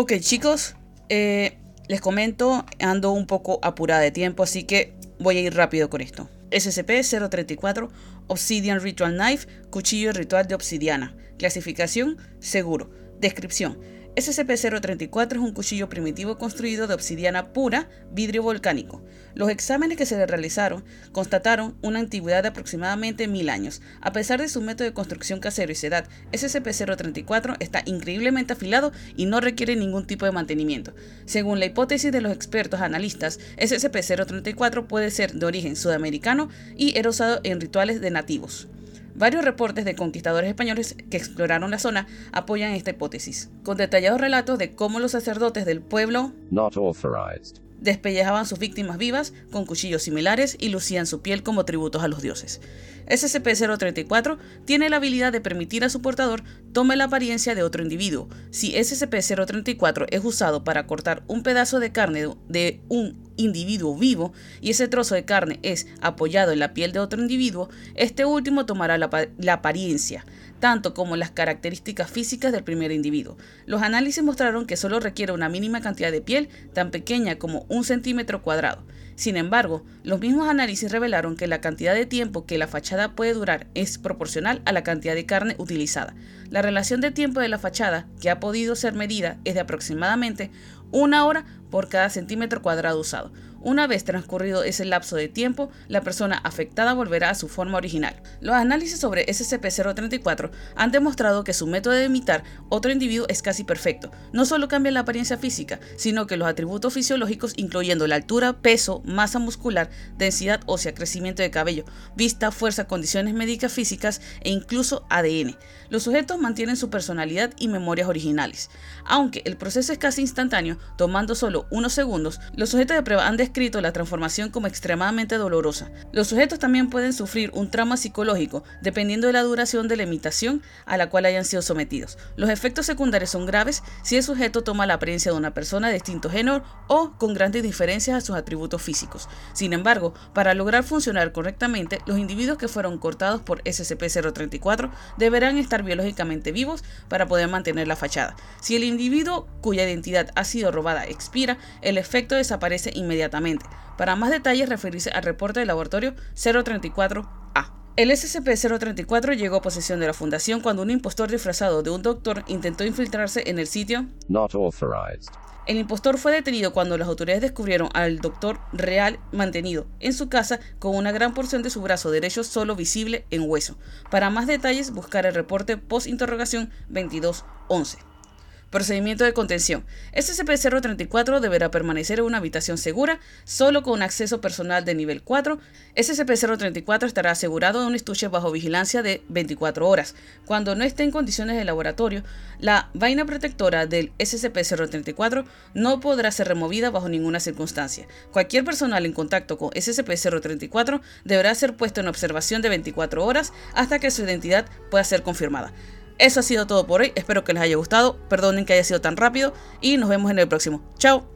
Ok chicos, eh, les comento, ando un poco apurada de tiempo, así que voy a ir rápido con esto. SCP-034 Obsidian Ritual Knife, cuchillo ritual de obsidiana. Clasificación, seguro. Descripción. SCP-034 es un cuchillo primitivo construido de obsidiana pura, vidrio volcánico. Los exámenes que se le realizaron constataron una antigüedad de aproximadamente mil años. A pesar de su método de construcción casero y su edad, SCP-034 está increíblemente afilado y no requiere ningún tipo de mantenimiento. Según la hipótesis de los expertos analistas, SCP-034 puede ser de origen sudamericano y era usado en rituales de nativos. Varios reportes de conquistadores españoles que exploraron la zona apoyan esta hipótesis, con detallados relatos de cómo los sacerdotes del pueblo despellejaban sus víctimas vivas con cuchillos similares y lucían su piel como tributos a los dioses. SCP-034 tiene la habilidad de permitir a su portador tome la apariencia de otro individuo. Si SCP-034 es usado para cortar un pedazo de carne de un individuo vivo y ese trozo de carne es apoyado en la piel de otro individuo, este último tomará la, la, apariencia, tanto como las características físicas del primer individuo. Los análisis mostraron que solo requiere una mínima cantidad de piel, tan pequeña como un centímetro cuadrado. Sin embargo, los mismos análisis revelaron que la cantidad de tiempo que la fachada puede durar es proporcional a la cantidad de carne utilizada. La relación de tiempo de la fachada que ha podido ser medida es de aproximadamente una hora por cada centímetro cuadrado usado. Una vez transcurrido ese lapso de tiempo, la persona afectada volverá a su forma original. Los análisis sobre SCP-034 han demostrado que su método de imitar otro individuo es casi perfecto. No solo cambia la apariencia física, sino que los atributos fisiológicos incluyendo la altura, peso, masa muscular, densidad ósea, crecimiento de cabello, vista, fuerza, condiciones médicas físicas e incluso ADN. Los sujetos mantienen su personalidad y memorias originales. Aunque el proceso es casi instantáneo, tomando solo unos segundos, los sujetos de prueba han descrito la transformación como extremadamente dolorosa. Los sujetos también pueden sufrir un trauma psicológico dependiendo de la duración de la imitación a la cual hayan sido sometidos. Los efectos secundarios son graves si el sujeto toma la apariencia de una persona de distinto género o con grandes diferencias a sus atributos físicos. Sin embargo, para lograr funcionar correctamente, los individuos que fueron cortados por SCP-034 deberán estar biológicamente vivos para poder mantener la fachada. Si el individuo cuya identidad ha sido robada expira, el efecto desaparece inmediatamente. Para más detalles, referirse al reporte del laboratorio 034A. El SCP-034 llegó a posesión de la Fundación cuando un impostor disfrazado de un doctor intentó infiltrarse en el sitio El impostor fue detenido cuando las autoridades descubrieron al doctor real mantenido en su casa con una gran porción de su brazo derecho solo visible en hueso. Para más detalles, buscar el reporte post-interrogación 2211. Procedimiento de contención. SCP-034 deberá permanecer en una habitación segura, solo con acceso personal de nivel 4. SCP-034 estará asegurado de un estuche bajo vigilancia de 24 horas. Cuando no esté en condiciones de laboratorio, la vaina protectora del SCP-034 no podrá ser removida bajo ninguna circunstancia. Cualquier personal en contacto con SCP-034 deberá ser puesto en observación de 24 horas hasta que su identidad pueda ser confirmada. Eso ha sido todo por hoy. Espero que les haya gustado. Perdonen que haya sido tan rápido. Y nos vemos en el próximo. Chao.